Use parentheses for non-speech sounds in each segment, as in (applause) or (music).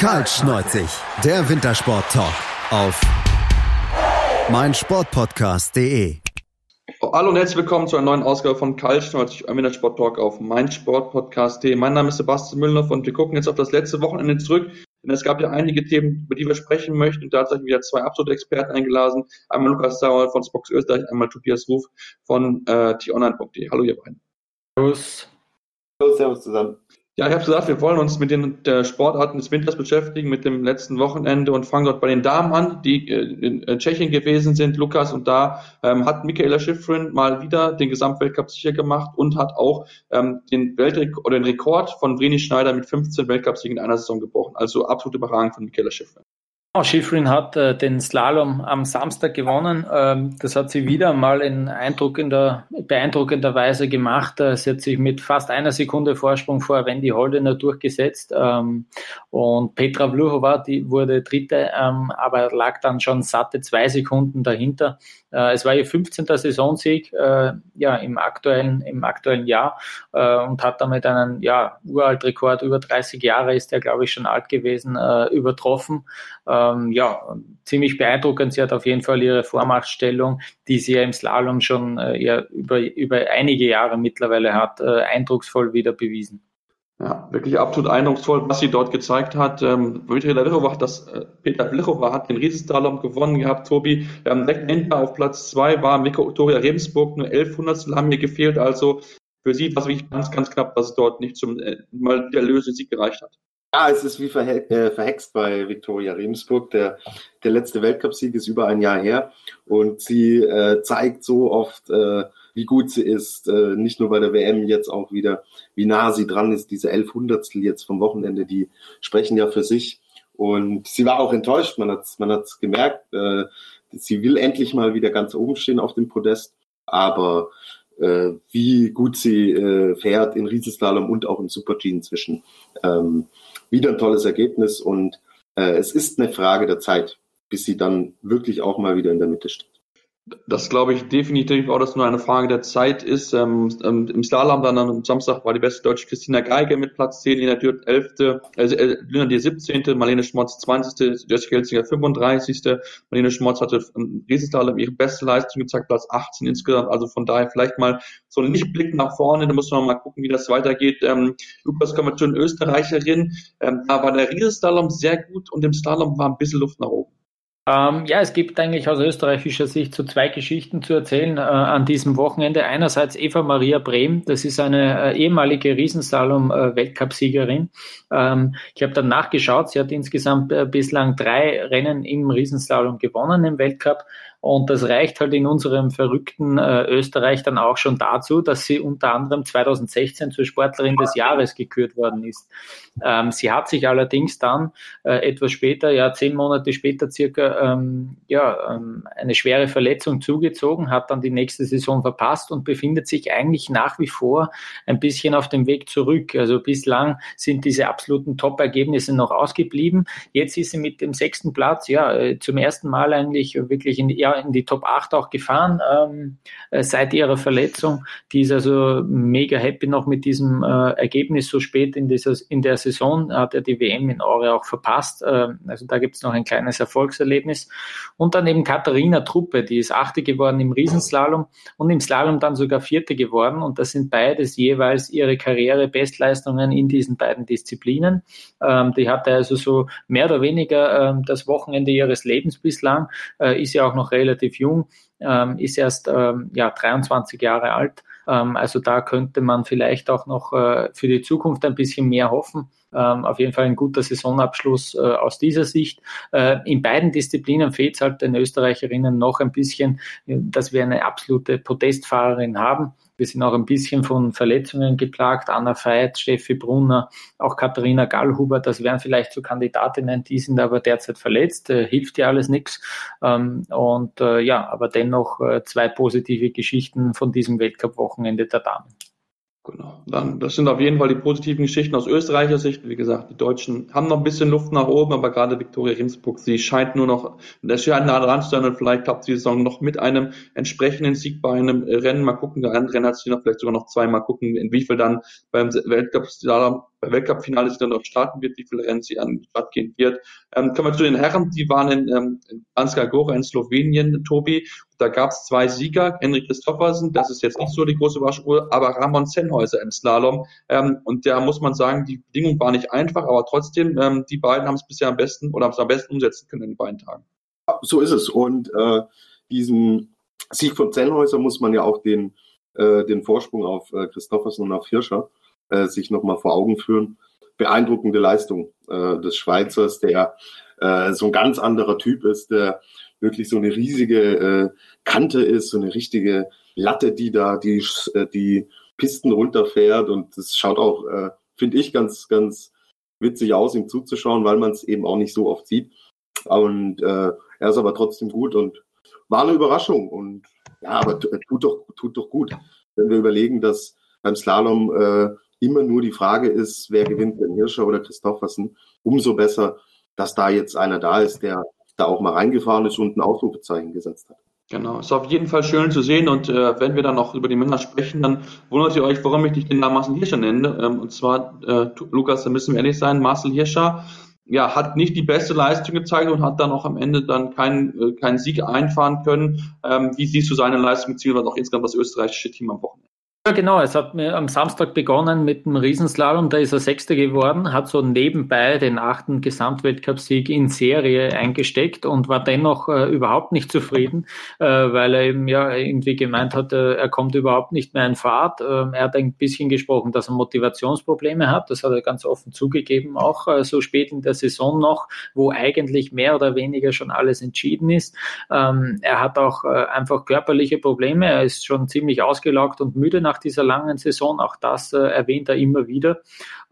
Kaltschneuzig, der Wintersport-Talk auf meinsportpodcast.de. Hallo und herzlich willkommen zu einer neuen Ausgabe von Kaltschneuzig, einem Wintersport-Talk auf meinsportpodcast.de. Mein Name ist Sebastian Müllhoff und wir gucken jetzt auf das letzte Wochenende zurück. Denn es gab ja einige Themen, über die wir sprechen möchten. Und da hat sich wieder zwei absolute Experten eingeladen. Einmal Lukas Sauer von Spox Österreich, einmal Tobias Ruf von äh, t-online.de. Hallo ihr beiden. Servus. Hallo, servus zusammen. Ja, ich habe gesagt, wir wollen uns mit den der Sportarten des Winters beschäftigen, mit dem letzten Wochenende und fangen dort bei den Damen an, die äh, in Tschechien gewesen sind, Lukas, und da ähm, hat Michaela Schifrin mal wieder den Gesamtweltcup sicher gemacht und hat auch ähm, den Weltrekord oder den Rekord von Vreni Schneider mit 15 Weltcupsiegen in einer Saison gebrochen. Also absolut überragend von Michaela Schifrin. Oh, Schifrin hat äh, den Slalom am Samstag gewonnen. Ähm, das hat sie wieder mal in eindruckender, beeindruckender Weise gemacht. Äh, sie hat sich mit fast einer Sekunde Vorsprung vor Wendy Holdener durchgesetzt. Ähm, und Petra Vluhova, die wurde Dritte, ähm, aber lag dann schon satte zwei Sekunden dahinter. Äh, es war ihr 15. Saisonsieg äh, ja, im, aktuellen, im aktuellen Jahr äh, und hat damit einen ja, Uraltrekord, über 30 Jahre ist der, glaube ich, schon alt gewesen, übertroffen. Ähm, ja, ziemlich beeindruckend. Sie hat auf jeden Fall ihre Vormachtstellung, die sie ja im Slalom schon ja, über, über einige Jahre mittlerweile hat, eindrucksvoll wieder bewiesen. Ja, wirklich absolut eindrucksvoll, was sie dort gezeigt hat. Ähm, Peter hat, das, äh, Peter Vlichova hat den Riesenslalom gewonnen gehabt, Tobi. Ähm, Ende auf Platz zwei war Viktoria Rebensburg, nur elf Hundertstel haben mir gefehlt. Also für sie war es wirklich ganz, ganz knapp, dass es dort nicht zum äh, mal der Löse Sieg gereicht hat. Ja, es ist wie verhe äh, verhext bei Viktoria Rebensburg. Der, der letzte Weltcupsieg ist über ein Jahr her und sie äh, zeigt so oft, äh, wie gut sie ist, äh, nicht nur bei der WM jetzt auch wieder, wie nah sie dran ist. Diese elf Hundertstel jetzt vom Wochenende, die sprechen ja für sich. Und sie war auch enttäuscht, man hat man hat's gemerkt. Äh, sie will endlich mal wieder ganz oben stehen auf dem Podest, aber äh, wie gut sie äh, fährt in Riesenslalom und auch im Super-G inzwischen. Ähm, wieder ein tolles Ergebnis und äh, es ist eine Frage der Zeit, bis sie dann wirklich auch mal wieder in der Mitte steht. Das glaube ich definitiv auch, dass nur eine Frage der Zeit ist. Ähm, ähm, Im Slalom dann am Samstag war die beste deutsche Christina Geige mit Platz 10, Lena Dürt 11., also, äh, Lena Dürt 17., Marlene Schmotz 20., Jessica Helsinger 35., Marlene Schmotz hatte im Riesenslalom ihre beste Leistung gezeigt, Platz 18 insgesamt, also von daher vielleicht mal so ein Lichtblick nach vorne, da muss man mal gucken, wie das weitergeht. Ähm, Lukas kommen wir zu den Österreicherin, ähm, da war der Riesenslalom sehr gut und im Slalom war ein bisschen Luft nach oben. Ähm, ja, es gibt eigentlich aus österreichischer Sicht so zwei Geschichten zu erzählen äh, an diesem Wochenende. Einerseits Eva Maria Brehm, das ist eine äh, ehemalige Riesenslalom-Weltcupsiegerin. Äh, ähm, ich habe dann nachgeschaut, sie hat insgesamt äh, bislang drei Rennen im Riesenslalom gewonnen im Weltcup. Und das reicht halt in unserem verrückten äh, Österreich dann auch schon dazu, dass sie unter anderem 2016 zur Sportlerin des Jahres gekürt worden ist. Ähm, sie hat sich allerdings dann äh, etwas später, ja zehn Monate später circa, ähm, ja, ähm, eine schwere Verletzung zugezogen, hat dann die nächste Saison verpasst und befindet sich eigentlich nach wie vor ein bisschen auf dem Weg zurück. Also bislang sind diese absoluten Top-Ergebnisse noch ausgeblieben. Jetzt ist sie mit dem sechsten Platz ja äh, zum ersten Mal eigentlich wirklich in, ja, in die Top 8 auch gefahren ähm, äh, seit ihrer Verletzung. Die ist also mega happy noch mit diesem äh, Ergebnis so spät in, dieser, in der Saison. Hat er die WM in Aure auch verpasst. Äh, also da gibt es noch ein kleines Erfolgserlebnis. Und dann eben Katharina Truppe, die ist Achte geworden im Riesenslalom und im Slalom dann sogar Vierte geworden. Und das sind beides jeweils ihre Karriere-Bestleistungen in diesen beiden Disziplinen. Ähm, die hatte also so mehr oder weniger ähm, das Wochenende ihres Lebens bislang, äh, ist ja auch noch relativ jung, ähm, ist erst ähm, ja, 23 Jahre alt. Ähm, also da könnte man vielleicht auch noch äh, für die Zukunft ein bisschen mehr hoffen. Auf jeden Fall ein guter Saisonabschluss äh, aus dieser Sicht. Äh, in beiden Disziplinen fehlt es halt den Österreicherinnen noch ein bisschen, dass wir eine absolute Podestfahrerin haben. Wir sind auch ein bisschen von Verletzungen geplagt. Anna Veit, Steffi Brunner, auch Katharina Gallhuber, das wären vielleicht so Kandidatinnen, die sind aber derzeit verletzt. Äh, hilft ja alles nichts. Ähm, und äh, ja, aber dennoch äh, zwei positive Geschichten von diesem Weltcup-Wochenende der Damen. Genau. Dann, das sind auf jeden Fall die positiven Geschichten aus österreichischer Sicht. Wie gesagt, die Deutschen haben noch ein bisschen Luft nach oben, aber gerade Viktoria Rimsburg, sie scheint nur noch, das scheint nah dran zu sein und vielleicht klappt die Saison noch mit einem entsprechenden Sieg bei einem Rennen. Mal gucken, der Rennen hat sie noch vielleicht sogar noch zweimal gucken, in wie viel dann beim Weltcup Weltcup-Finale dann noch starten wird, wie viele Rennen sie an die Stadt gehen wird. Ähm, kommen wir zu den Herren, die waren in, ähm, in Banska Gora in Slowenien, Tobi. Da gab es zwei Sieger, Henrik Christoffersen, das ist jetzt nicht so die große Überraschung, aber Ramon Sennhäuser im Slalom. Ähm, und da muss man sagen, die Bedingung war nicht einfach, aber trotzdem, ähm, die beiden haben es bisher am besten oder haben es am besten umsetzen können in den beiden Tagen. So ist es. Und äh, diesen Sieg von Sennhäuser muss man ja auch den, äh, den Vorsprung auf äh, Christoffersen und auf Hirscher äh, sich nochmal vor Augen führen. Beeindruckende Leistung äh, des Schweizers, der äh, so ein ganz anderer Typ ist, der wirklich so eine riesige äh, Kante ist, so eine richtige Latte, die da die, äh, die Pisten runterfährt. Und das schaut auch, äh, finde ich, ganz, ganz witzig aus, ihm zuzuschauen, weil man es eben auch nicht so oft sieht. Und äh, er ist aber trotzdem gut und war eine Überraschung. Und ja, aber tut doch, tut doch gut, wenn wir überlegen, dass beim Slalom äh, immer nur die Frage ist, wer gewinnt denn Hirscher oder Christoffersen, umso besser, dass da jetzt einer da ist, der da auch mal reingefahren ist und ein Ausrufezeichen gesetzt hat. Genau, ist auf jeden Fall schön zu sehen und äh, wenn wir dann noch über die Männer sprechen, dann wundert ihr euch, warum ich nicht den Namen Marcel Hirscher nenne. Ähm, und zwar, äh, Lukas, da müssen wir ehrlich sein, Marcel Hirscher ja, hat nicht die beste Leistung gezeigt und hat dann auch am Ende dann keinen äh, keinen Sieg einfahren können. Ähm, wie siehst du seine Leistung beziehungsweise auch insgesamt das österreichische Team am Wochenende? Ja, genau. Es hat mir am Samstag begonnen mit dem Riesenslalom. Da ist er Sechster geworden, hat so nebenbei den achten Gesamtweltcupsieg in Serie eingesteckt und war dennoch äh, überhaupt nicht zufrieden, äh, weil er eben ja irgendwie gemeint hat, äh, er kommt überhaupt nicht mehr in Fahrt. Ähm, er hat ein bisschen gesprochen, dass er Motivationsprobleme hat. Das hat er ganz offen zugegeben, auch äh, so spät in der Saison noch, wo eigentlich mehr oder weniger schon alles entschieden ist. Ähm, er hat auch äh, einfach körperliche Probleme. Er ist schon ziemlich ausgelaugt und müde nach dieser langen Saison. Auch das äh, erwähnt er immer wieder.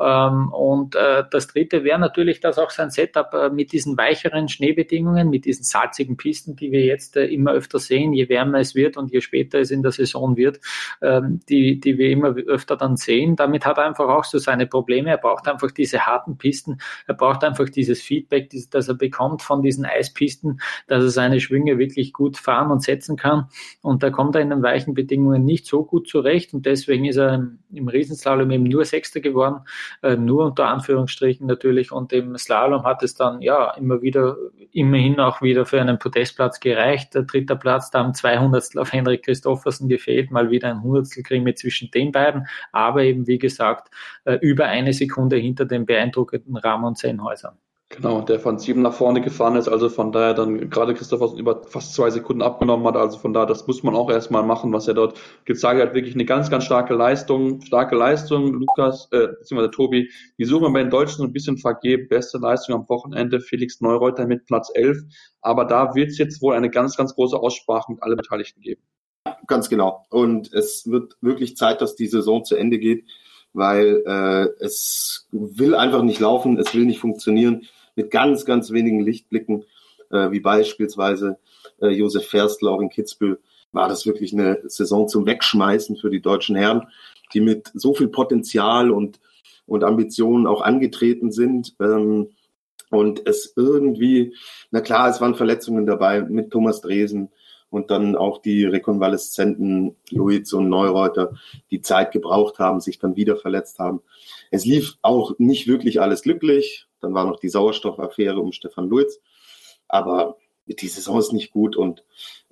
Ähm, und äh, das dritte wäre natürlich, dass auch sein Setup äh, mit diesen weicheren Schneebedingungen, mit diesen salzigen Pisten, die wir jetzt äh, immer öfter sehen, je wärmer es wird und je später es in der Saison wird, ähm, die, die wir immer öfter dann sehen. Damit hat er einfach auch so seine Probleme. Er braucht einfach diese harten Pisten. Er braucht einfach dieses Feedback, das er bekommt von diesen Eispisten, dass er seine Schwünge wirklich gut fahren und setzen kann. Und da kommt er in den weichen Bedingungen nicht so gut zurecht nicht. Und deswegen ist er im, Riesenslalom eben nur Sechster geworden, äh, nur unter Anführungsstrichen natürlich. Und im Slalom hat es dann ja immer wieder, immerhin auch wieder für einen Podestplatz gereicht. Der dritte Platz, da haben zwei Hundertstel auf Henrik Christoffersen gefehlt, mal wieder ein Hundertstel Krimi zwischen den beiden, aber eben wie gesagt äh, über eine Sekunde hinter dem beeindruckenden Ramon Sennhäuser. Genau, der von sieben nach vorne gefahren ist, also von daher dann gerade Christopher über fast zwei Sekunden abgenommen hat, also von daher, das muss man auch erstmal machen, was er dort gezeigt hat, wirklich eine ganz, ganz starke Leistung, starke Leistung, Lukas, äh, beziehungsweise Tobi, die suchen wir bei den Deutschen ein bisschen vergeben, beste Leistung am Wochenende, Felix Neureuter mit Platz 11, aber da wird es jetzt wohl eine ganz, ganz große Aussprache mit allen Beteiligten geben. Ganz genau, und es wird wirklich Zeit, dass die Saison zu Ende geht, weil äh, es will einfach nicht laufen, es will nicht funktionieren mit ganz, ganz wenigen Lichtblicken, äh, wie beispielsweise äh, Josef Ferstl auch in Kitzbühel, war das wirklich eine Saison zum Wegschmeißen für die deutschen Herren, die mit so viel Potenzial und, und Ambitionen auch angetreten sind. Ähm, und es irgendwie, na klar, es waren Verletzungen dabei mit Thomas Dresen und dann auch die Rekonvaleszenten Luiz und Neureuter, die Zeit gebraucht haben, sich dann wieder verletzt haben. Es lief auch nicht wirklich alles glücklich. Dann war noch die Sauerstoffaffäre um Stefan Luiz. Aber die Saison ist nicht gut und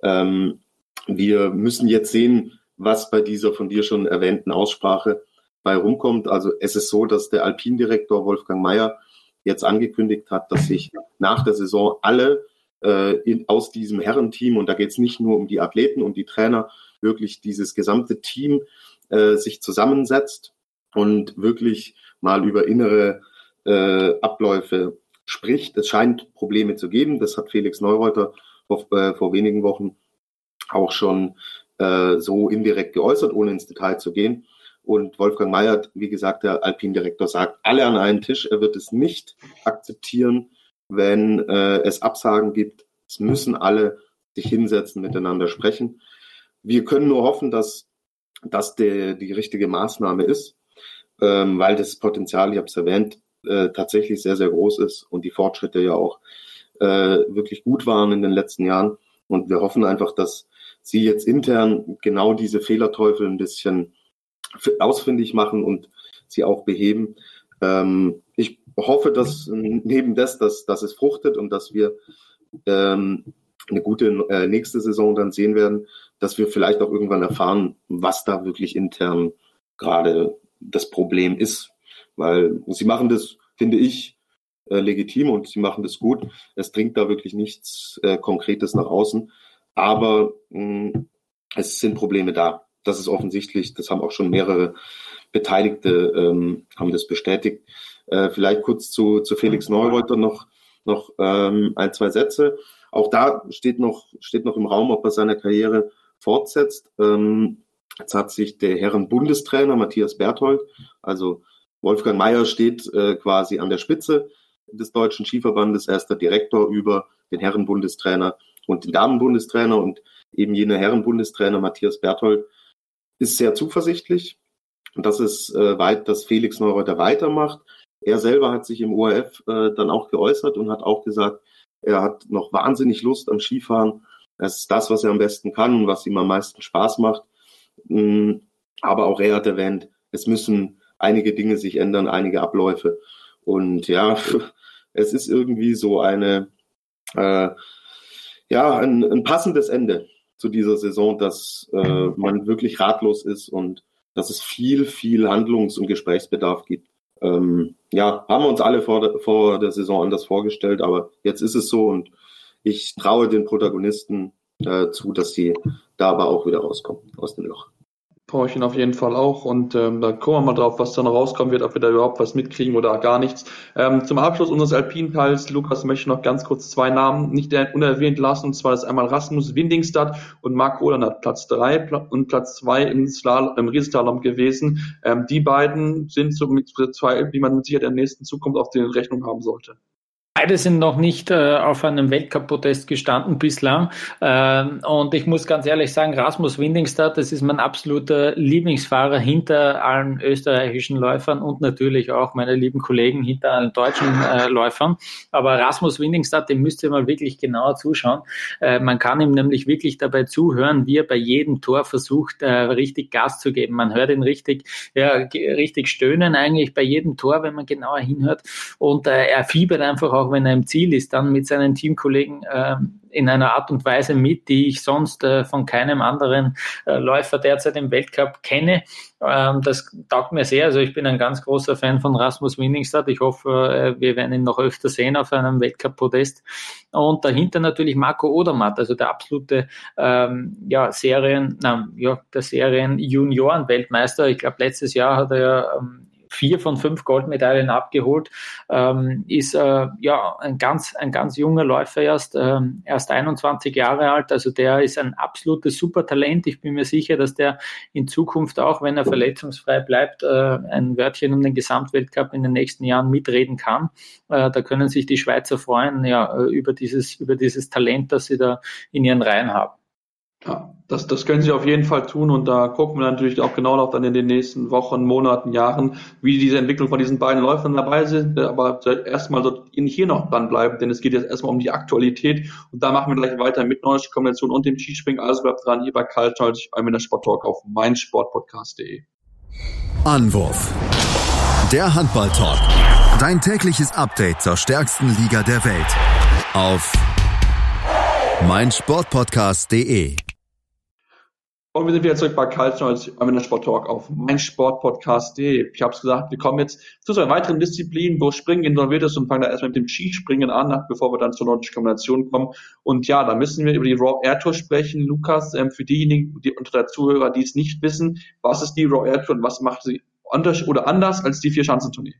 ähm, wir müssen jetzt sehen, was bei dieser von dir schon erwähnten Aussprache bei rumkommt. Also es ist so, dass der Alpindirektor Wolfgang Mayer jetzt angekündigt hat, dass sich nach der Saison alle äh, in, aus diesem Herrenteam, und da geht es nicht nur um die Athleten und die Trainer, wirklich dieses gesamte Team äh, sich zusammensetzt und wirklich mal über innere äh, Abläufe spricht. Es scheint Probleme zu geben. Das hat Felix Neureuter vor, äh, vor wenigen Wochen auch schon äh, so indirekt geäußert, ohne ins Detail zu gehen. Und Wolfgang Mayer, wie gesagt, der Alpindirektor, sagt, alle an einen Tisch. Er wird es nicht akzeptieren, wenn äh, es Absagen gibt. Es müssen alle sich hinsetzen, miteinander sprechen. Wir können nur hoffen, dass das die richtige Maßnahme ist, ähm, weil das Potenzial, ich habe es erwähnt, äh, tatsächlich sehr, sehr groß ist und die Fortschritte ja auch äh, wirklich gut waren in den letzten Jahren. Und wir hoffen einfach, dass sie jetzt intern genau diese Fehlerteufel ein bisschen ausfindig machen und sie auch beheben. ähm, ich hoffe, dass neben das, dass, dass es fruchtet und dass wir ähm, eine gute äh, nächste Saison dann sehen werden, dass wir vielleicht auch irgendwann erfahren, was da wirklich intern gerade das Problem ist. Weil sie machen das, finde ich, äh, legitim und sie machen das gut. Es dringt da wirklich nichts äh, Konkretes nach außen. Aber mh, es sind Probleme da. Das ist offensichtlich. Das haben auch schon mehrere Beteiligte ähm, haben das bestätigt. Äh, vielleicht kurz zu, zu Felix Neureuter noch, noch ähm, ein, zwei Sätze. Auch da steht noch, steht noch im Raum, ob er seine Karriere fortsetzt. Ähm, jetzt hat sich der Herren Bundestrainer Matthias Berthold, also Wolfgang Mayer steht äh, quasi an der Spitze des Deutschen Skiverbandes. Er ist der Direktor über den Herren Bundestrainer und den Damenbundestrainer und eben jener Herren Bundestrainer Matthias Berthold ist sehr zuversichtlich, dass es äh, weit, dass Felix Neureuter weitermacht. Er selber hat sich im ORF äh, dann auch geäußert und hat auch gesagt, er hat noch wahnsinnig Lust am Skifahren. Es ist das, was er am besten kann und was ihm am meisten Spaß macht. Mm, aber auch er hat erwähnt, es müssen einige Dinge sich ändern, einige Abläufe. Und ja, (laughs) es ist irgendwie so eine, äh, ja, ein, ein passendes Ende zu dieser Saison, dass äh, man wirklich ratlos ist und dass es viel, viel Handlungs- und Gesprächsbedarf gibt. Ähm, ja, haben wir uns alle vor der, vor der Saison anders vorgestellt, aber jetzt ist es so und ich traue den Protagonisten äh, zu, dass sie da aber auch wieder rauskommen aus dem Loch brauche ich ihn auf jeden Fall auch und ähm, da gucken wir mal drauf, was da noch rauskommen wird, ob wir da überhaupt was mitkriegen oder gar nichts. Ähm, zum Abschluss unseres Alpin-Teils, Lukas, möchte ich noch ganz kurz zwei Namen nicht unerwähnt lassen, und zwar ist einmal Rasmus Windingstadt und Marc Roland Platz drei und Platz zwei im, Slalom, im Riesenslalom gewesen. Ähm, die beiden sind so mit zwei, die man in der nächsten Zukunft auf den Rechnung haben sollte. Beide sind noch nicht äh, auf einem Weltcup-Podest gestanden bislang. Ähm, und ich muss ganz ehrlich sagen, Rasmus Windingstad, das ist mein absoluter Lieblingsfahrer hinter allen österreichischen Läufern und natürlich auch meine lieben Kollegen hinter allen deutschen äh, Läufern. Aber Rasmus Windingstad, dem müsst ihr mal wirklich genauer zuschauen. Äh, man kann ihm nämlich wirklich dabei zuhören, wie er bei jedem Tor versucht, äh, richtig Gas zu geben. Man hört ihn richtig, ja, richtig stöhnen eigentlich bei jedem Tor, wenn man genauer hinhört. Und äh, er fiebert einfach auch auch wenn er im Ziel ist, dann mit seinen Teamkollegen äh, in einer Art und Weise mit, die ich sonst äh, von keinem anderen äh, Läufer derzeit im Weltcup kenne. Ähm, das taugt mir sehr. Also ich bin ein ganz großer Fan von Rasmus Winningstad. Ich hoffe, äh, wir werden ihn noch öfter sehen auf einem Weltcup-Podest. Und dahinter natürlich Marco Odermatt, also der absolute ähm, ja, Serien, na, ja, der Serien Junioren-Weltmeister. Ich glaube, letztes Jahr hat er ja ähm, vier von fünf Goldmedaillen abgeholt, ähm, ist äh, ja ein ganz, ein ganz junger Läufer erst, ähm, erst 21 Jahre alt. Also der ist ein absolutes Supertalent. Ich bin mir sicher, dass der in Zukunft auch, wenn er verletzungsfrei bleibt, äh, ein Wörtchen um den Gesamtweltcup in den nächsten Jahren mitreden kann. Äh, da können sich die Schweizer freuen, ja, über dieses, über dieses Talent, das sie da in ihren Reihen haben. Ja, das, das können sie auf jeden Fall tun und da gucken wir natürlich auch genau noch dann in den nächsten Wochen, Monaten, Jahren, wie diese Entwicklung von diesen beiden Läufern dabei sind. Aber erstmal sollte Ihnen hier noch dranbleiben, denn es geht jetzt erstmal um die Aktualität und da machen wir gleich weiter mit Neues Kombination und dem Skispringen. Also bleibt dran hier bei Karl Scholz beim der Sport Talk auf meinsportpodcast.de. Anwurf. Der Handball-Talk. Dein tägliches Update zur stärksten Liga der Welt. Auf meinsportpodcast.de und wir sind wieder zurück bei Schnolz beim Sport Talk auf meinsportpodcast.de. Ich habe es gesagt, wir kommen jetzt zu einer weiteren Disziplin, wo Springen involviert ist und fangen da erstmal mit dem Skispringen an, bevor wir dann zur nordischen Kombination kommen. Und ja, da müssen wir über die Raw Air Tour sprechen. Lukas, ähm, für diejenigen die unter der Zuhörer, die es nicht wissen, was ist die Raw Air Tour und was macht sie anders oder anders als die vier Schanzentournee?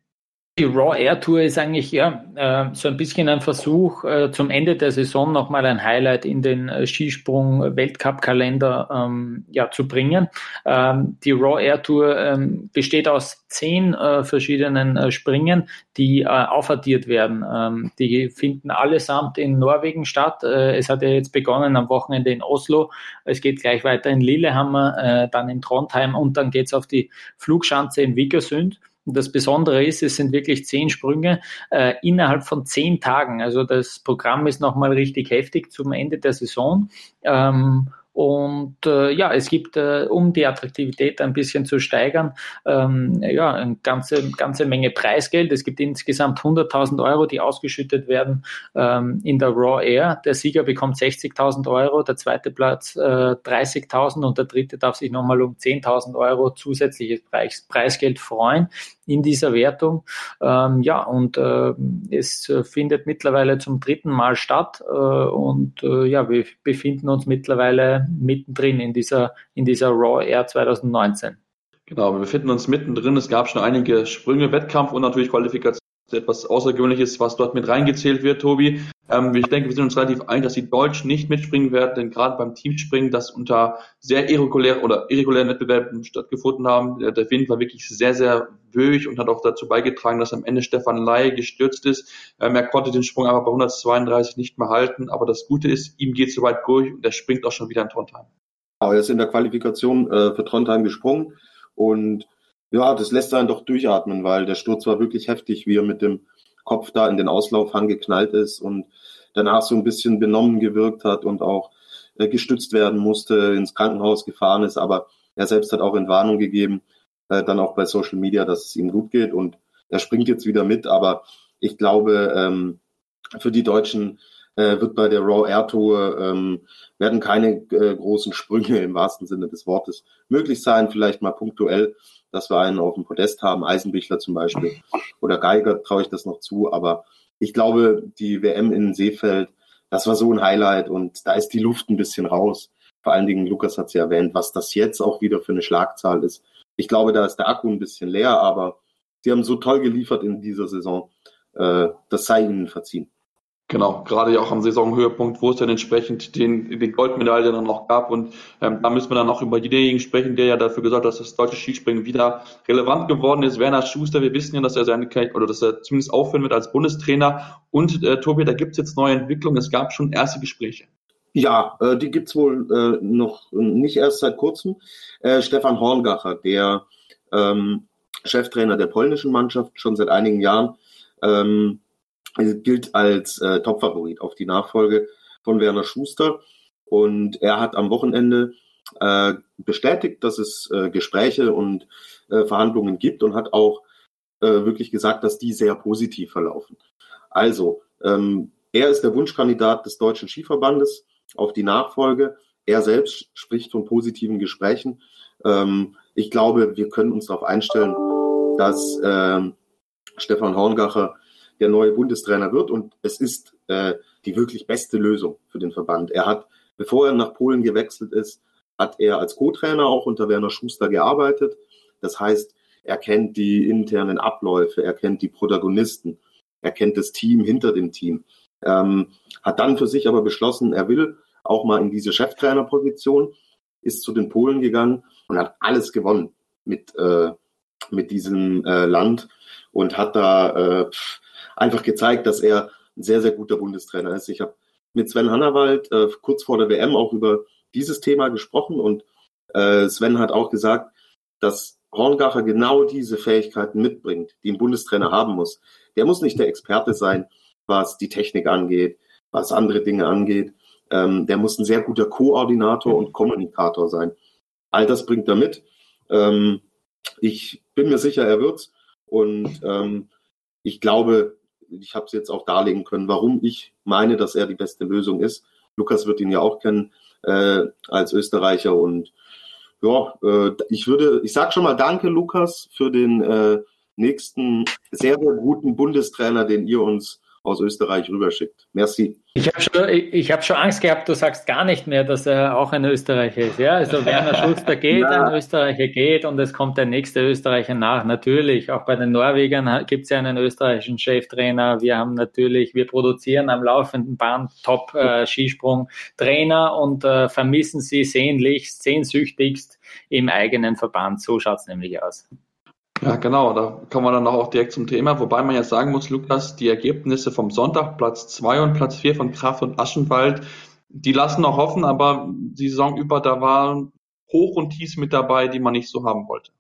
Die Raw Air Tour ist eigentlich ja äh, so ein bisschen ein Versuch, äh, zum Ende der Saison nochmal ein Highlight in den äh, Skisprung-Weltcup-Kalender ähm, ja, zu bringen. Ähm, die Raw Air Tour ähm, besteht aus zehn äh, verschiedenen äh, Springen, die äh, aufaddiert werden. Ähm, die finden allesamt in Norwegen statt. Äh, es hat ja jetzt begonnen am Wochenende in Oslo. Es geht gleich weiter in Lillehammer, äh, dann in Trondheim und dann geht's auf die Flugschanze in Vikersund. Und das Besondere ist, es sind wirklich zehn Sprünge äh, innerhalb von zehn Tagen. Also das Programm ist nochmal richtig heftig zum Ende der Saison. Ähm, Und äh, ja, es gibt, äh, um die Attraktivität ein bisschen zu steigern, ähm, ja, eine ganze, ganze Menge Preisgeld. Es gibt insgesamt 100.000 Euro, die ausgeschüttet werden ähm, in der Raw Air. Der Sieger bekommt 60.000 Euro, der zweite Platz äh, 30.000 und der dritte darf sich nochmal um 10.000 Euro zusätzliches Preis, Preisgeld freuen in dieser Wertung. Ähm, ja, und äh, es findet mittlerweile zum dritten Mal statt äh, und äh, ja, wir befinden uns mittlerweile mittendrin in dieser, in dieser Raw Air 2019. Genau, wir befinden uns mittendrin. Es gab schon einige Sprünge, Wettkampf und natürlich Qualifikation etwas Außergewöhnliches, was dort mit reingezählt wird, Tobi. Ähm, ich denke, wir sind uns relativ einig, dass die Deutschen nicht mitspringen werden, denn gerade beim Teamspringen, das unter sehr irregulären oder irregulären Wettbewerben stattgefunden haben, der Wind war wirklich sehr, sehr wöhig und hat auch dazu beigetragen, dass am Ende Stefan Ley gestürzt ist. Ähm, er konnte den Sprung aber bei 132 nicht mehr halten, aber das Gute ist, ihm geht soweit durch und er springt auch schon wieder in Trondheim. Aber er ist in der Qualifikation äh, für Trondheim gesprungen und ja, das lässt einen doch durchatmen, weil der Sturz war wirklich heftig, wie er mit dem Kopf da in den Auslaufhang geknallt ist und danach so ein bisschen benommen gewirkt hat und auch äh, gestützt werden musste, ins Krankenhaus gefahren ist. Aber er selbst hat auch Entwarnung gegeben, äh, dann auch bei Social Media, dass es ihm gut geht und er springt jetzt wieder mit. Aber ich glaube, ähm, für die Deutschen äh, wird bei der Raw Air Tour ähm, werden keine äh, großen Sprünge im wahrsten Sinne des Wortes möglich sein, vielleicht mal punktuell dass wir einen auf dem Podest haben, Eisenbichler zum Beispiel. Oder Geiger traue ich das noch zu. Aber ich glaube, die WM in Seefeld, das war so ein Highlight und da ist die Luft ein bisschen raus. Vor allen Dingen, Lukas hat es ja erwähnt, was das jetzt auch wieder für eine Schlagzahl ist. Ich glaube, da ist der Akku ein bisschen leer, aber sie haben so toll geliefert in dieser Saison. Äh, das sei ihnen verziehen. Genau, gerade ja auch am Saisonhöhepunkt, wo es dann entsprechend den, den Goldmedaille dann noch gab. Und ähm, da müssen wir dann auch über denjenigen sprechen, der ja dafür gesagt hat, dass das deutsche Skispringen wieder relevant geworden ist. Werner Schuster, wir wissen ja, dass er seine oder dass er zumindest aufhören wird als Bundestrainer. Und äh, Tobi, da gibt es jetzt neue Entwicklungen. Es gab schon erste Gespräche. Ja, äh, die gibt's wohl äh, noch nicht erst seit kurzem. Äh, Stefan Horngacher, der ähm, Cheftrainer der polnischen Mannschaft, schon seit einigen Jahren, ähm, gilt als äh, Topfavorit auf die Nachfolge von Werner Schuster. Und er hat am Wochenende äh, bestätigt, dass es äh, Gespräche und äh, Verhandlungen gibt und hat auch äh, wirklich gesagt, dass die sehr positiv verlaufen. Also, ähm, er ist der Wunschkandidat des Deutschen Skiverbandes auf die Nachfolge. Er selbst spricht von positiven Gesprächen. Ähm, ich glaube, wir können uns darauf einstellen, dass ähm, Stefan Horngacher der neue Bundestrainer wird und es ist äh, die wirklich beste Lösung für den Verband. Er hat, bevor er nach Polen gewechselt ist, hat er als Co-Trainer auch unter Werner Schuster gearbeitet. Das heißt, er kennt die internen Abläufe, er kennt die Protagonisten, er kennt das Team hinter dem Team. Ähm, hat dann für sich aber beschlossen, er will auch mal in diese Cheftrainerposition, ist zu den Polen gegangen und hat alles gewonnen mit, äh, mit diesem äh, Land und hat da äh, einfach gezeigt, dass er ein sehr, sehr guter Bundestrainer ist. Ich habe mit Sven Hannawald äh, kurz vor der WM auch über dieses Thema gesprochen und äh, Sven hat auch gesagt, dass Horngacher genau diese Fähigkeiten mitbringt, die ein Bundestrainer haben muss. Der muss nicht der Experte sein, was die Technik angeht, was andere Dinge angeht. Ähm, der muss ein sehr guter Koordinator und Kommunikator sein. All das bringt er mit. Ähm, ich bin mir sicher, er wird's. Und ähm, ich glaube, ich habe es jetzt auch darlegen können, warum ich meine, dass er die beste Lösung ist. Lukas wird ihn ja auch kennen äh, als Österreicher und ja, äh, ich würde, ich sage schon mal Danke, Lukas, für den äh, nächsten sehr, sehr guten Bundestrainer, den ihr uns aus Österreich rüberschickt. Merci. Ich habe schon, ich hab schon Angst gehabt, du sagst gar nicht mehr, dass er auch ein Österreicher ist. Ja, also Werner (laughs) Schuster geht, ein Österreicher geht und es kommt der nächste Österreicher nach. Natürlich, auch bei den Norwegern gibt es ja einen österreichischen Cheftrainer. Wir haben natürlich, wir produzieren am laufenden Band Top-Skisprung-Trainer äh, und äh, vermissen sie sehnlichst, sehnsüchtigst im eigenen Verband. So schaut es nämlich aus. Ja, genau, da kommen wir dann auch direkt zum Thema, wobei man ja sagen muss, Lukas, die Ergebnisse vom Sonntag, Platz 2 und Platz 4 von Kraft und Aschenwald, die lassen noch hoffen, aber die Saison über, da waren Hoch und Tief mit dabei, die man nicht so haben wollte.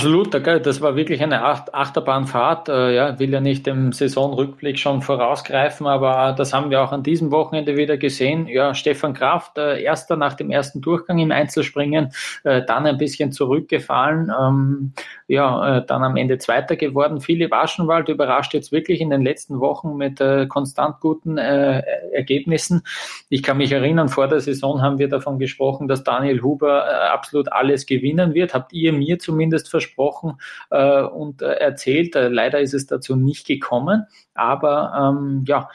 Absolut, das war wirklich eine Achterbahnfahrt. Äh, ja, will ja nicht dem Saisonrückblick schon vorausgreifen, aber das haben wir auch an diesem Wochenende wieder gesehen. Ja, Stefan Kraft, äh, erster nach dem ersten Durchgang im Einzelspringen, äh, dann ein bisschen zurückgefallen, ähm, ja, dann am Ende Zweiter geworden. Philipp Aschenwald überrascht jetzt wirklich in den letzten Wochen mit konstant guten Ergebnissen. Ich kann mich erinnern, vor der Saison haben wir davon gesprochen, dass Daniel Huber absolut alles gewinnen wird. Habt ihr mir zumindest versprochen äh, und äh, erzählt. Äh, leider ist es dazu nicht gekommen. Aber ähm, ja,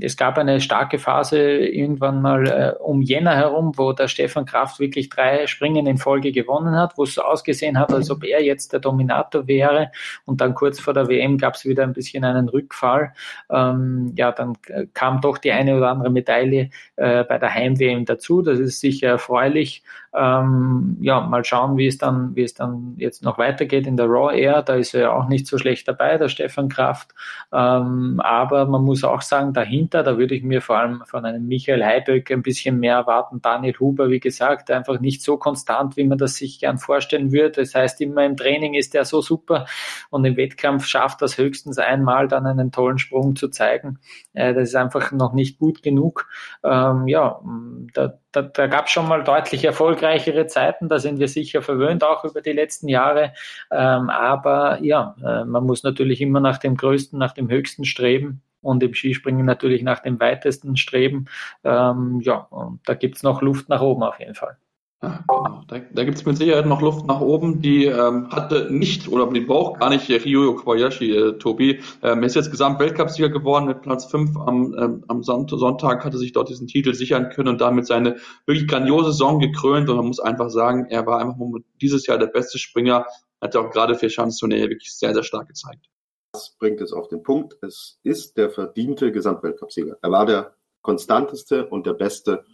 es gab eine starke Phase irgendwann mal äh, um Jänner herum, wo der Stefan Kraft wirklich drei Springen in Folge gewonnen hat, wo es so ausgesehen hat, als ob er jetzt der Dominator wäre. Und dann kurz vor der WM gab es wieder ein bisschen einen Rückfall. Ähm, ja, dann kam doch die eine oder andere Medaille äh, bei der Heim-WM dazu. Das ist sicher erfreulich. Ähm, ja, mal schauen, wie es dann, wie es dann jetzt noch weitergeht in der Raw Air. Da ist er ja auch nicht so schlecht dabei, der Stefan Kraft. Ähm, aber man muss auch sagen, dahinter, da würde ich mir vor allem von einem Michael Heiböck ein bisschen mehr erwarten. Daniel Huber, wie gesagt, einfach nicht so konstant, wie man das sich gern vorstellen würde. Das heißt, immer im Training ist er so super und im Wettkampf schafft das höchstens einmal dann einen tollen Sprung zu zeigen. Äh, das ist einfach noch nicht gut genug. Ähm, ja, da, da, da gab es schon mal deutlich erfolgreichere Zeiten, da sind wir sicher verwöhnt, auch über die letzten Jahre. Ähm, aber ja, äh, man muss natürlich immer nach dem Größten, nach dem Höchsten streben und im Skispringen natürlich nach dem weitesten streben. Ähm, ja, und da gibt es noch Luft nach oben auf jeden Fall. Ja, genau. Da, da gibt es mit Sicherheit noch Luft nach oben. Die ähm, hatte nicht oder die braucht gar nicht Ryo Kobayashi, äh, Tobi. Ähm, er ist jetzt Gesamtweltcupsieger geworden mit Platz 5 am, ähm, am Sonntag, hatte sich dort diesen Titel sichern können und damit seine wirklich grandiose Saison gekrönt. Und man muss einfach sagen, er war einfach dieses Jahr der beste Springer, hat auch gerade für Chancentournee wirklich sehr, sehr stark gezeigt. Das bringt es auf den Punkt. Es ist der verdiente Gesamtweltcupsieger. Er war der konstanteste und der beste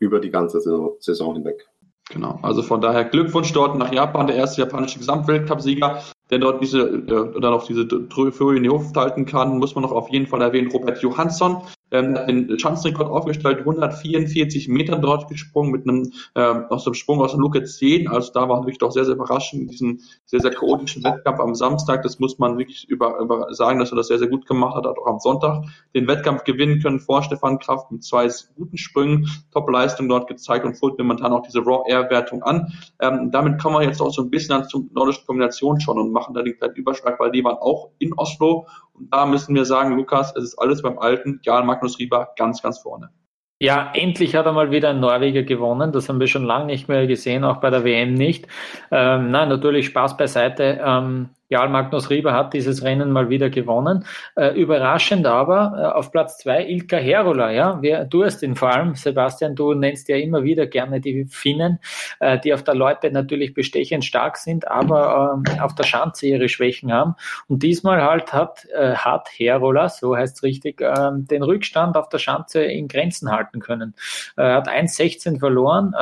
über die ganze Saison hinweg. Genau, also von daher Glückwunsch dort nach Japan, der erste japanische Gesamtweltcup-Sieger, der dort diese äh, dann auf diese Trophäe in die Luft halten kann, muss man noch auf jeden Fall erwähnen, Robert Johansson, ähm, den Chancenrekord aufgestellt, 144 Meter dort gesprungen mit einem ähm, aus dem Sprung aus Luke 10. Also da war wirklich doch sehr, sehr überraschend, diesen sehr, sehr chaotischen Wettkampf am Samstag. Das muss man wirklich über, über sagen, dass er das sehr, sehr gut gemacht hat. Hat auch am Sonntag den Wettkampf gewinnen können vor Stefan Kraft mit zwei guten Sprüngen, Top-Leistung dort gezeigt und folgt momentan auch diese Raw-Air-Wertung an. Ähm, damit kommen wir jetzt auch so ein bisschen an zum nordischen Kombination schon und machen da den kleinen Überschlag, weil die waren auch in Oslo und da müssen wir sagen, Lukas, es ist alles beim alten. Jarl Magnus Rieber ganz, ganz vorne. Ja, endlich hat er mal wieder ein Norweger gewonnen. Das haben wir schon lange nicht mehr gesehen, auch bei der WM nicht. Ähm, nein, natürlich Spaß beiseite. Ähm, Jarl Magnus Rieber hat dieses Rennen mal wieder gewonnen. Äh, überraschend aber äh, auf Platz zwei Ilka Herola. Ja, Wer, du hast ihn vor allem, Sebastian, du nennst ja immer wieder gerne die Finnen, äh, die auf der Loipe natürlich bestechend stark sind, aber ähm, auf der Schanze ihre Schwächen haben. Und diesmal halt hat, äh, hat Herola, so heißt es richtig, ähm, den Rückstand auf der Schanze in Grenzen halten können. Er hat 1,16 verloren.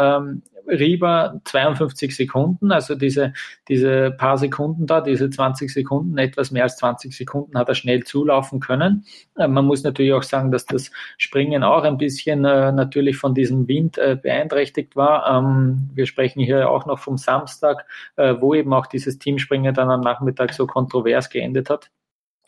Rieber 52 Sekunden, also diese, diese paar Sekunden da, diese 20 Sekunden, etwas mehr als 20 Sekunden hat er schnell zulaufen können. Äh, man muss natürlich auch sagen, dass das Springen auch ein bisschen äh, natürlich von diesem Wind äh, beeinträchtigt war. Ähm, wir sprechen hier auch noch vom Samstag, wo eben auch dieses Teamspringen dann am Nachmittag so kontrovers geendet hat.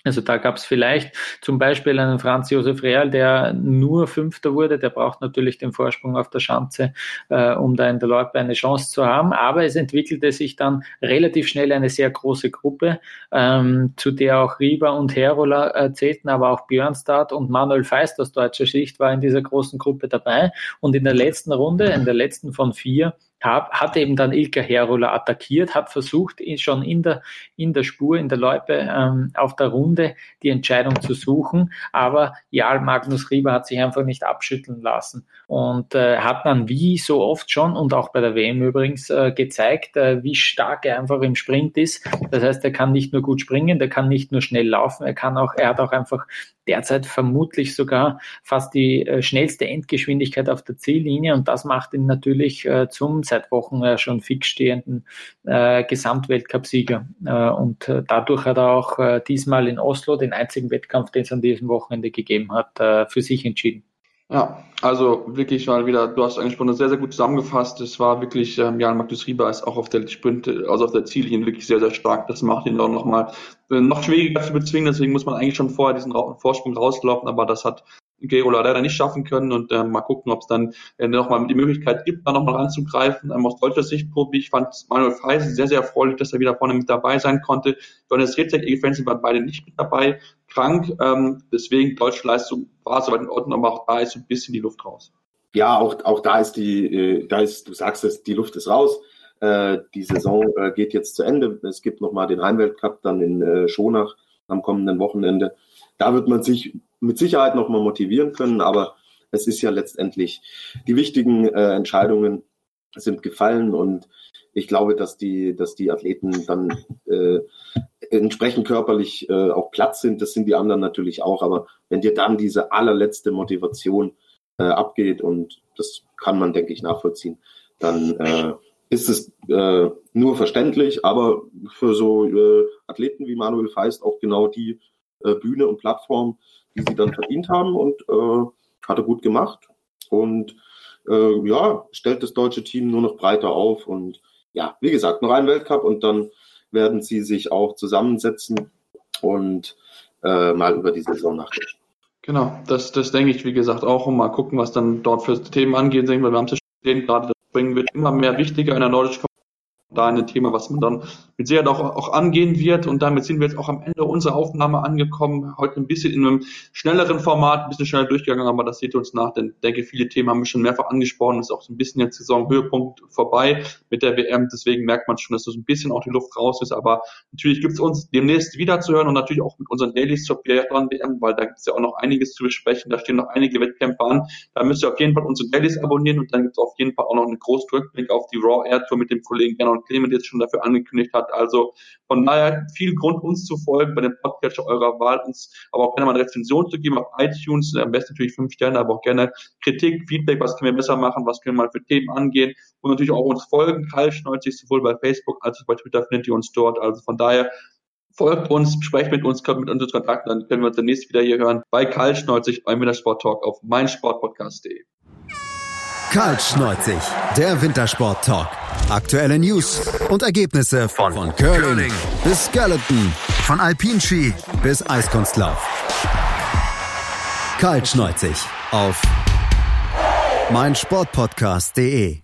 Also da gab es vielleicht zum Beispiel einen Franz Josef Real, der nur Fünfter wurde. Der braucht natürlich den Vorsprung auf der Schanze, äh, um da in der Loipe eine Chance zu haben. Aber es entwickelte sich dann relativ schnell eine sehr große Gruppe, ähm, zu der auch Rieber und Herola äh, zählten, aber auch Björnstad und Manuel Feist aus deutscher Sicht war in dieser großen Gruppe dabei. Und in der letzten Runde, in der letzten von vier, hab, hat eben dann Ilka Herola attackiert, hat versucht, schon in der, in der Spur, in der Loipe ähm, auf der Runde die Entscheidung zu suchen, aber Jarl Magnus Rieber hat sich einfach nicht abschütteln lassen. Und äh, hat dann wie so oft schon und auch bei der WM übrigens äh, gezeigt, äh, wie stark er einfach im Sprint ist. Das heißt, er kann nicht nur gut springen, der kann nicht nur schnell laufen, er kann auch, er hat auch einfach derzeit vermutlich sogar fast die äh, schnellste Endgeschwindigkeit auf der Ziellinie. Und das macht ihn natürlich äh, zum seit Wochen äh, schon fix stehenden äh, Gesamtweltcupsieger. Äh, und äh, dadurch hat er auch äh, diesmal in Oslo den einzigen Wettkampf, den es an diesem Wochenende gegeben hat, äh, für sich entschieden. Ja, also wirklich mal wieder, du hast schon sehr, sehr gut zusammengefasst. Es war wirklich, ähm, Jan Magnus Rieber ist auch auf der Sprint, also auf der Ziellinie wirklich sehr, sehr stark. Das macht ihn auch nochmal äh, noch schwieriger zu bezwingen. Deswegen muss man eigentlich schon vorher diesen Vorsprung rauslaufen, aber das hat Gero leider nicht schaffen können und äh, mal gucken, ob es dann äh, nochmal die Möglichkeit gibt, da nochmal ranzugreifen. Ähm, aus deutscher Sicht, Probi, ich fand Manuel Feisen sehr, sehr erfreulich, dass er wieder vorne mit dabei sein konnte. Johannes Rezek, Fans waren beide nicht mit dabei, krank. Ähm, deswegen deutsche Leistung war soweit in Ordnung, aber auch da ist ein bisschen die Luft raus. Ja, auch, auch da ist die, äh, da ist, du sagst es, die Luft ist raus. Äh, die Saison äh, geht jetzt zu Ende. Es gibt nochmal den Heimweltcup dann in äh, Schonach am kommenden Wochenende. Da wird man sich mit Sicherheit nochmal motivieren können, aber es ist ja letztendlich, die wichtigen äh, Entscheidungen sind gefallen und ich glaube, dass die, dass die Athleten dann äh, entsprechend körperlich äh, auch Platz sind. Das sind die anderen natürlich auch. Aber wenn dir dann diese allerletzte Motivation äh, abgeht und das kann man, denke ich, nachvollziehen, dann äh, ist es äh, nur verständlich. Aber für so äh, Athleten wie Manuel Feist auch genau die äh, Bühne und Plattform, die sie dann verdient haben und äh, hat er gut gemacht. Und äh, ja, stellt das deutsche Team nur noch breiter auf und ja, wie gesagt, noch ein Weltcup und dann werden sie sich auch zusammensetzen und äh, mal über die Saison nachdenken. Genau, das, das denke ich, wie gesagt, auch und mal gucken, was dann dort für Themen angehen. Weil wir haben es ja gesehen, gerade das Springen wird immer mehr wichtiger in der nordischen da ein Thema, was man dann mit Sicherheit auch, auch angehen wird. Und damit sind wir jetzt auch am Ende unserer Aufnahme angekommen. Heute ein bisschen in einem schnelleren Format, ein bisschen schneller durchgegangen, aber das seht ihr uns nach, denn ich denke, viele Themen haben wir schon mehrfach angesprochen. ist auch so ein bisschen jetzt Saisonhöhepunkt vorbei mit der WM. Deswegen merkt man schon, dass so ein bisschen auch die Luft raus ist. Aber natürlich gibt es uns demnächst wieder zu hören und natürlich auch mit unseren Dailies zur Biathlon WM, weil da gibt es ja auch noch einiges zu besprechen. Da stehen noch einige Wettkämpfe an. Da müsst ihr auf jeden Fall unsere Dailies abonnieren und dann gibt es auf jeden Fall auch noch einen großen Rückblick auf die Raw Air Tour mit dem Kollegen Jan und Clement jetzt schon dafür angekündigt hat. Also von daher viel Grund, uns zu folgen bei dem Podcatcher eurer Wahl, uns aber auch gerne mal eine Rezension zu geben auf iTunes, am besten natürlich fünf Sterne, aber auch gerne Kritik, Feedback, was können wir besser machen, was können wir mal für Themen angehen und natürlich auch uns folgen. Karl Schnolzig, sowohl bei Facebook als auch bei Twitter findet ihr uns dort. Also von daher folgt uns, sprecht mit uns, kommt mit uns in Kontakt, dann können wir uns demnächst wieder hier hören bei Karl Schnolzig beim Wintersport Talk auf meinsportpodcast.de. Karl Schneuzig, der Wintersport Talk. Aktuelle News und Ergebnisse von, von Curling, Curling bis Skeleton, von Alpinski bis Eiskunstlauf. Karl Schneuzig auf meinsportpodcast.de